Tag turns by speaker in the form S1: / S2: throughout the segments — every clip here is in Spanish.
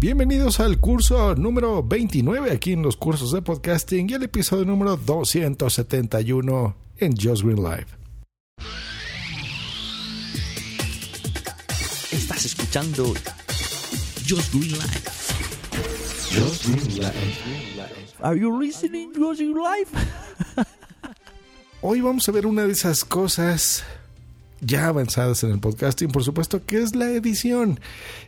S1: Bienvenidos al curso número 29 aquí en los cursos de podcasting y el episodio número 271 en Just Green Live.
S2: Estás escuchando Just Green Live.
S1: Just Green Live.
S2: Are you listening Just Green Live?
S1: Hoy vamos a ver una de esas cosas ya avanzadas en el podcasting, por supuesto, que es la edición.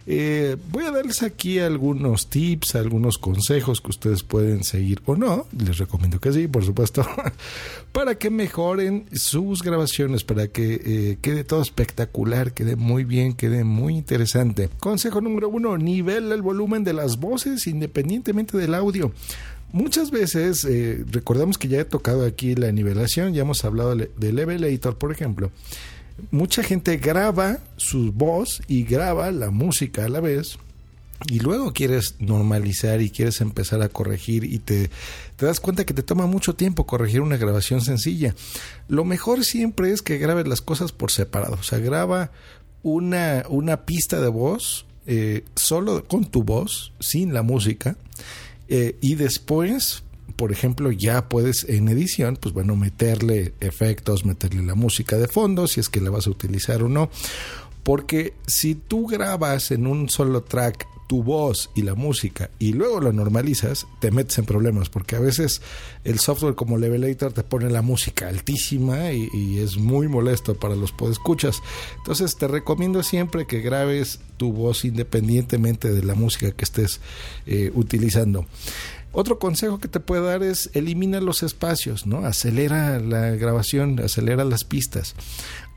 S1: Eh, voy a darles aquí algunos tips, algunos consejos que ustedes pueden seguir o no. Les recomiendo que sí, por supuesto, para que mejoren sus grabaciones, para que eh, quede todo espectacular, quede muy bien, quede muy interesante. Consejo número uno, nivela el volumen de las voces independientemente del audio. Muchas veces, eh, recordamos que ya he tocado aquí la nivelación, ya hemos hablado de Levelator, por ejemplo mucha gente graba su voz y graba la música a la vez y luego quieres normalizar y quieres empezar a corregir y te, te, das cuenta que te toma mucho tiempo corregir una grabación sencilla. Lo mejor siempre es que grabes las cosas por separado. O sea, graba una, una pista de voz eh, solo con tu voz, sin la música, eh, y después por ejemplo, ya puedes en edición, pues bueno, meterle efectos, meterle la música de fondo, si es que la vas a utilizar o no. Porque si tú grabas en un solo track tu voz y la música y luego lo normalizas, te metes en problemas porque a veces el software como Levelator te pone la música altísima y, es muy molesto para los podescuchas. Entonces te recomiendo siempre que grabes tu voz independientemente de la música que estés eh, utilizando. Otro consejo que te puedo dar es elimina los espacios, ¿no? Acelera la grabación, acelera las pistas.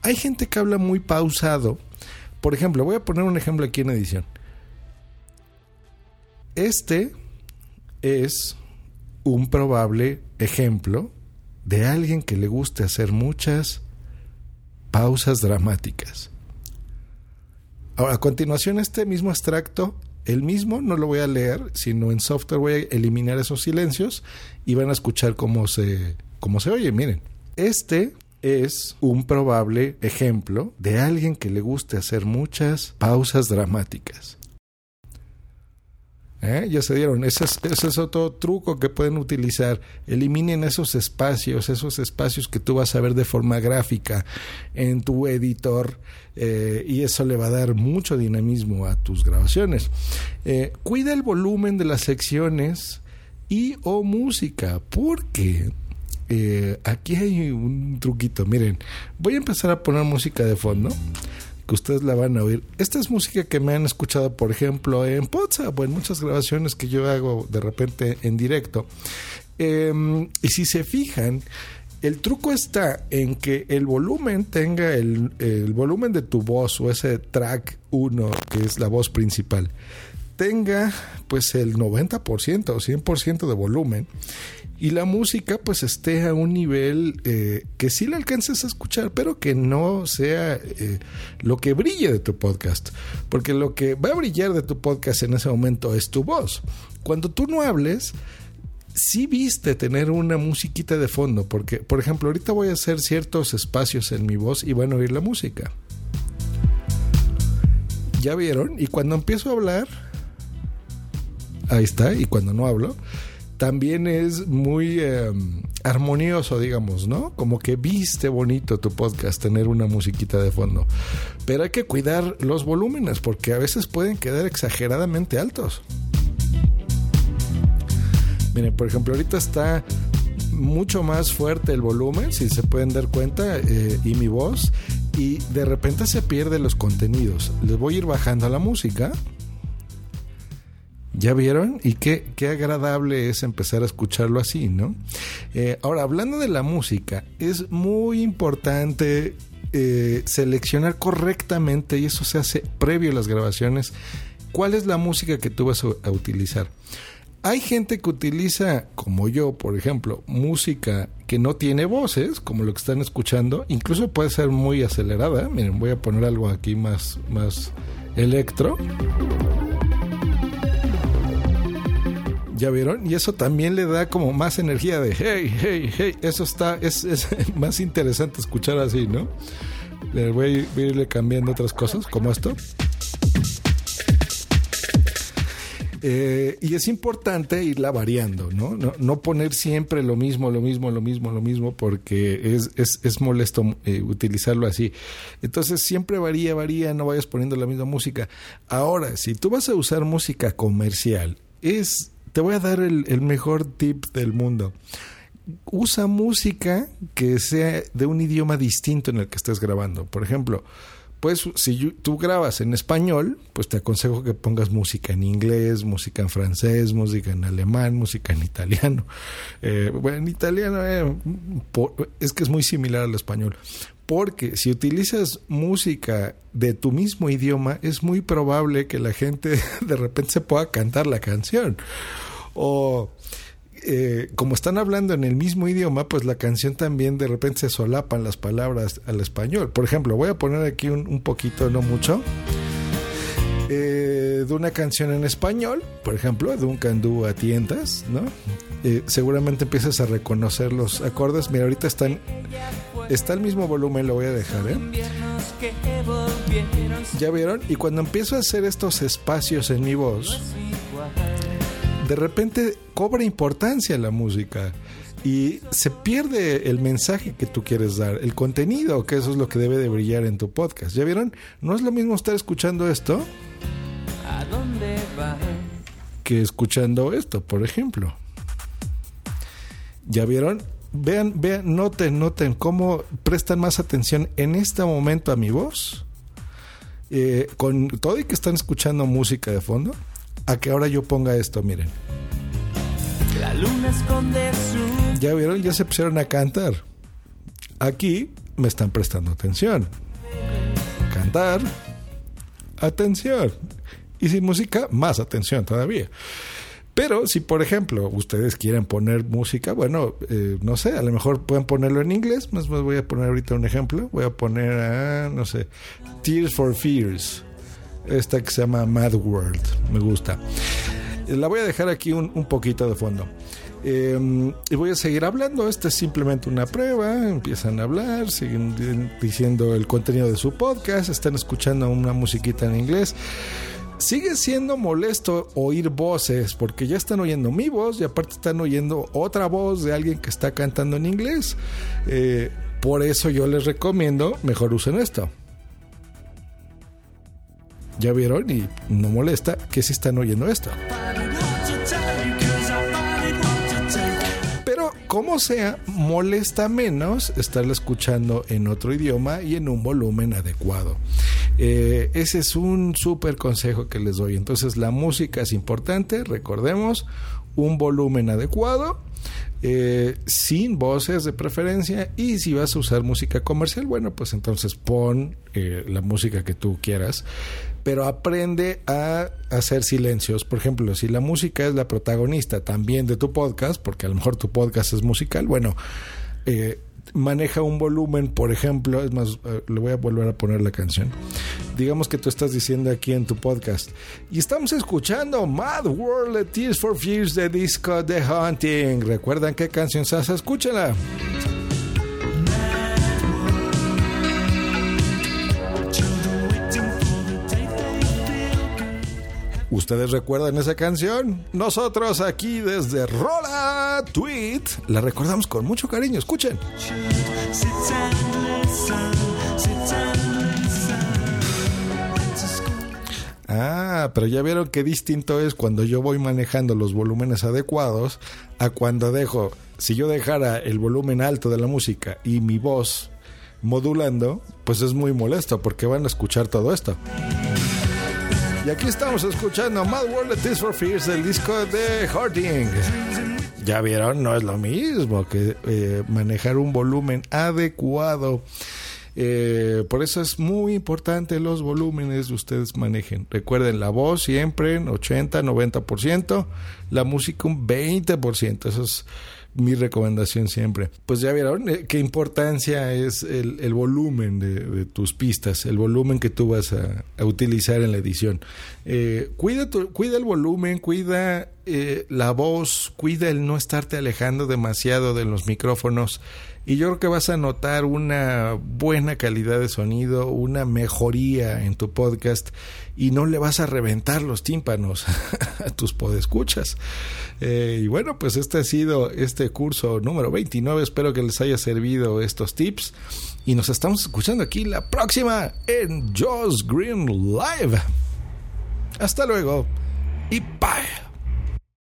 S1: Hay gente que habla muy pausado. Por ejemplo, voy a poner un ejemplo aquí en edición. Este es un probable ejemplo de alguien que le guste hacer muchas pausas dramáticas. Ahora, a continuación, este mismo extracto el mismo no lo voy a leer, sino en software voy a eliminar esos silencios y van a escuchar cómo se, cómo se oye. Miren, este es un probable ejemplo de alguien que le guste hacer muchas pausas dramáticas. ¿Eh? Ya se dieron. Ese es, otro truco que pueden utilizar. Eliminen esos espacios, esos espacios que tú vas a ver de forma gráfica en tu editor eh, y eso le va a dar mucho dinamismo a tus grabaciones. Eh, cuida el volumen de las secciones y o música porque aquí hay un truquito. Miren, voy a empezar a poner música de fondo que ustedes la van a oír. Esta es música que me han escuchado, por ejemplo, en WhatsApp o en muchas grabaciones que yo hago de repente en directo. Em, y si se fijan, el truco está en que el volumen tenga el, el volumen de tu voz o ese track 1, que es la voz principal, tenga pues el 90% o 100% de volumen y la música pues esté a un nivel eh, que sí la alcances a escuchar, pero que no sea eh, lo que brille de tu podcast, porque lo que va a brillar de tu podcast en ese momento es tu voz. Cuando tú no hables, sí viste tener una musiquita de fondo, porque por ejemplo ahorita voy a hacer ciertos espacios en mi voz y van a oír la música. ¿Ya vieron? Y cuando empiezo a hablar, ahí está, y cuando no hablo, también es muy em, armonioso, digamos, ¿no? Como que viste bonito tu podcast tener una musiquita de fondo. Pero hay que cuidar los volúmenes porque a veces pueden quedar exageradamente altos. Miren, por ejemplo, ahorita está mucho más fuerte el volumen, si se pueden dar cuenta, eh, y mi voz, y de repente se pierde los contenidos. Les voy a ir bajando la música. ¿Ya vieron? Y qué, qué agradable es empezar a escucharlo así, ¿no? Eh, ahora, hablando de la música, es muy importante eh, seleccionar correctamente, y eso se hace previo a las grabaciones, cuál es la música que tú vas a, utilizar. Hay gente que utiliza, como yo, por ejemplo, música que no tiene voces, como lo que están escuchando, incluso puede ser muy acelerada. Miren, voy a poner algo aquí más, más electro. ¿Ya vieron? Y eso también le da como más energía de hey, hey, hey. Eso está, es, más interesante escuchar así, ¿no? Le voy a irle cambiando otras cosas, como esto. Eh, y es importante irla variando, ¿no? ¿no? ¿no? poner siempre lo mismo, lo mismo, lo mismo, lo mismo, porque es, es, es molesto eh, utilizarlo así. Entonces siempre varía, varía, no vayas poniendo la misma música. Ahora, si tú vas a usar música comercial, es, te voy a dar el, mejor tip del mundo usa música que sea de un idioma distinto en el que estés grabando. Por ejemplo, pues si tú grabas en español, pues te aconsejo que pongas música en inglés, música en francés, música en alemán, música en italiano. Eh, bueno, en italiano eh, es que es muy similar al español. Porque si utilizas música de tu mismo idioma, es muy probable que la gente de repente se pueda cantar la canción. O eh, como están hablando en el mismo idioma, pues la canción también de repente se solapan las palabras al español. Por ejemplo, voy a poner aquí un, poquito, no mucho, eh, de una canción en español, por ejemplo, de un candú a tientas, ¿no? Eh, seguramente empiezas a reconocer los acordes. Mira, ahorita está el mismo volumen, lo voy a dejar, ¿eh? ¿Ya vieron? Y cuando empiezo a hacer estos espacios en mi voz, de repente cobra importancia la música y se pierde el mensaje que tú quieres dar, el contenido, que eso es lo que debe de brillar en tu podcast. ¿Ya vieron? No es lo mismo estar escuchando esto que escuchando esto, por ejemplo. ¿Ya vieron? Vean, vean, noten, noten cómo prestan más atención en este momento a mi voz. Eh, con todo y que están escuchando música de fondo a que ahora yo ponga esto, miren. La luna esconde su... Ya vieron, ya se pusieron a cantar. Aquí me están prestando atención. Cantar, atención. Y sin música, más atención todavía. Pero si, por ejemplo, ustedes quieren poner música, bueno, eh, no sé, a lo mejor pueden ponerlo en inglés. Más voy a poner ahorita un ejemplo. Voy a poner, no sé, Tears for Fears esta que se llama Mad World. Me gusta. La voy a dejar aquí un, poquito de fondo. Eh, y voy a seguir hablando. Esta es simplemente una prueba. Empiezan a hablar, siguen diciendo el contenido de su podcast, están escuchando una musiquita en inglés. Sigue siendo molesto oír voces porque ya están oyendo mi voz y aparte están oyendo otra voz de alguien que está cantando en inglés. Eh, por eso yo les recomiendo mejor usen esto. ¿Ya vieron? Y no molesta que si están oyendo esto. Pero como sea, molesta menos estarla escuchando en otro idioma y en un volumen adecuado. Eh, ese es un súper consejo que les doy. Entonces la música es importante, recordemos, un volumen adecuado. Eh, sin voces de preferencia y si vas a usar música comercial bueno pues entonces pon eh, la música que tú quieras pero aprende a hacer silencios. Por ejemplo, si la música es la protagonista también de tu podcast, porque a lo mejor tu podcast es musical, bueno, eh, maneja un volumen, por ejemplo, es más, le voy a volver a poner la canción. Digamos que tú estás diciendo aquí en tu podcast, y estamos escuchando Mad World Tears for Fears de Disco The Hunting. ¿Recuerdan qué canción se hace? Escúchala. ¿Ustedes recuerdan esa canción? Nosotros aquí desde Rola Tweet la recordamos con mucho cariño. Escuchen. Pero ya vieron qué distinto es cuando yo voy manejando los volúmenes adecuados a cuando dejo, si yo dejara el volumen alto de la música y mi voz modulando, pues es muy molesto porque van a escuchar todo esto. Y aquí estamos escuchando Mad World Tears for Fears del disco de Harding. Ya vieron, no es lo mismo que eh, manejar un volumen adecuado. Eh, por eso es muy importante los volúmenes que ustedes manejen. Recuerden la voz siempre en 80, 90%, la música un 20%. Eso es mi recomendación siempre. Pues ya vieron eh, qué importancia es el, volumen de, tus pistas, el volumen que tú vas a, utilizar en la edición. Eh, cuida el volumen, cuida eh, la voz, cuida el no estarte alejando demasiado de los micrófonos. Y yo creo que vas a notar una buena calidad de sonido, una mejoría en tu podcast y no le vas a reventar los tímpanos a tus podescuchas. Eh, y bueno, pues este ha sido este curso número 29. Espero que les haya servido estos tips. Y nos estamos escuchando aquí la próxima en Joss Green Live. Hasta luego y bye.